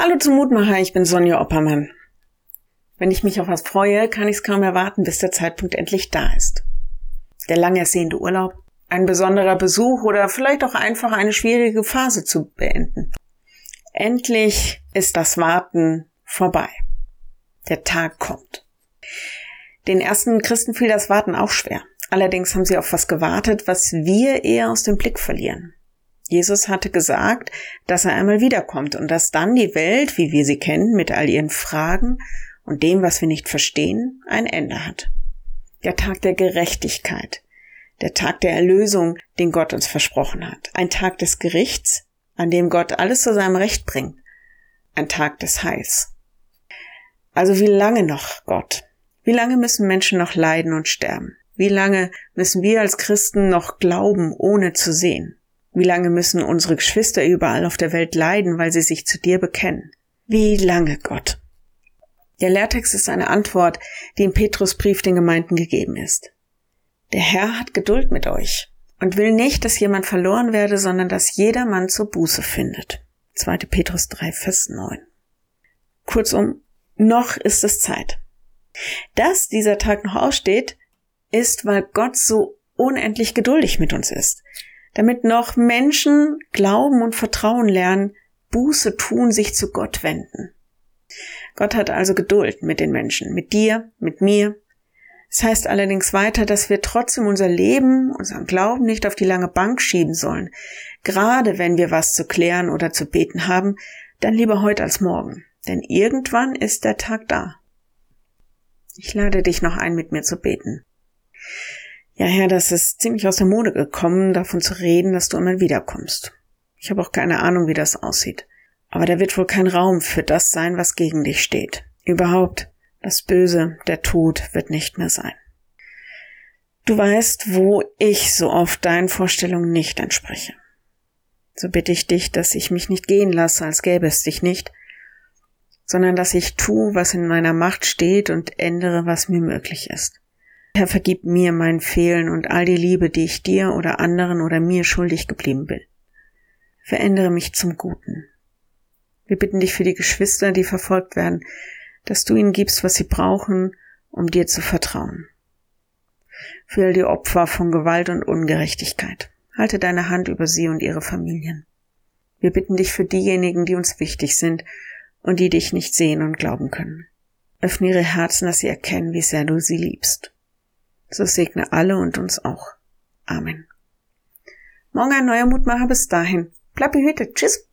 Hallo zum Mutmacher, ich bin Sonja Oppermann. Wenn ich mich auf was freue, kann ich es kaum erwarten, bis der Zeitpunkt endlich da ist. Der lang ersehnte Urlaub, ein besonderer Besuch oder vielleicht auch einfach eine schwierige Phase zu beenden. Endlich ist das Warten vorbei. Der Tag kommt. Den ersten Christen fiel das Warten auch schwer. Allerdings haben sie auf was gewartet, was wir eher aus dem Blick verlieren. Jesus hatte gesagt, dass er einmal wiederkommt und dass dann die Welt, wie wir sie kennen, mit all ihren Fragen und dem, was wir nicht verstehen, ein Ende hat. Der Tag der Gerechtigkeit, der Tag der Erlösung, den Gott uns versprochen hat, ein Tag des Gerichts, an dem Gott alles zu seinem Recht bringt, ein Tag des Heils. Also wie lange noch, Gott? Wie lange müssen Menschen noch leiden und sterben? Wie lange müssen wir als Christen noch glauben, ohne zu sehen? Wie lange müssen unsere Geschwister überall auf der Welt leiden, weil sie sich zu dir bekennen? Wie lange, Gott? Der Lehrtext ist eine Antwort, die im Petrusbrief den Gemeinden gegeben ist. Der Herr hat Geduld mit euch und will nicht, dass jemand verloren werde, sondern dass jedermann zur Buße findet. 2. Petrus 3, Vers 9. Kurzum, noch ist es Zeit. Dass dieser Tag noch aussteht, ist, weil Gott so unendlich geduldig mit uns ist damit noch Menschen glauben und vertrauen lernen, Buße tun, sich zu Gott wenden. Gott hat also Geduld mit den Menschen, mit dir, mit mir. Es heißt allerdings weiter, dass wir trotzdem unser Leben, unseren Glauben nicht auf die lange Bank schieben sollen. Gerade wenn wir was zu klären oder zu beten haben, dann lieber heute als morgen. Denn irgendwann ist der Tag da. Ich lade dich noch ein, mit mir zu beten. Ja, Herr, das ist ziemlich aus der Mode gekommen, davon zu reden, dass du einmal wiederkommst. Ich habe auch keine Ahnung, wie das aussieht. Aber da wird wohl kein Raum für das sein, was gegen dich steht. Überhaupt, das Böse, der Tod wird nicht mehr sein. Du weißt, wo ich so oft deinen Vorstellungen nicht entspreche. So bitte ich dich, dass ich mich nicht gehen lasse, als gäbe es dich nicht, sondern dass ich tue, was in meiner Macht steht und ändere, was mir möglich ist. Herr, vergib mir mein Fehlen und all die Liebe, die ich dir oder anderen oder mir schuldig geblieben bin. Verändere mich zum Guten. Wir bitten dich für die Geschwister, die verfolgt werden, dass du ihnen gibst, was sie brauchen, um dir zu vertrauen. Für all die Opfer von Gewalt und Ungerechtigkeit. Halte deine Hand über sie und ihre Familien. Wir bitten dich für diejenigen, die uns wichtig sind und die dich nicht sehen und glauben können. Öffne ihre Herzen, dass sie erkennen, wie sehr du sie liebst. So segne alle und uns auch. Amen. Morgen ein neuer Mutmacher bis dahin. Bleib behütet. Tschüss.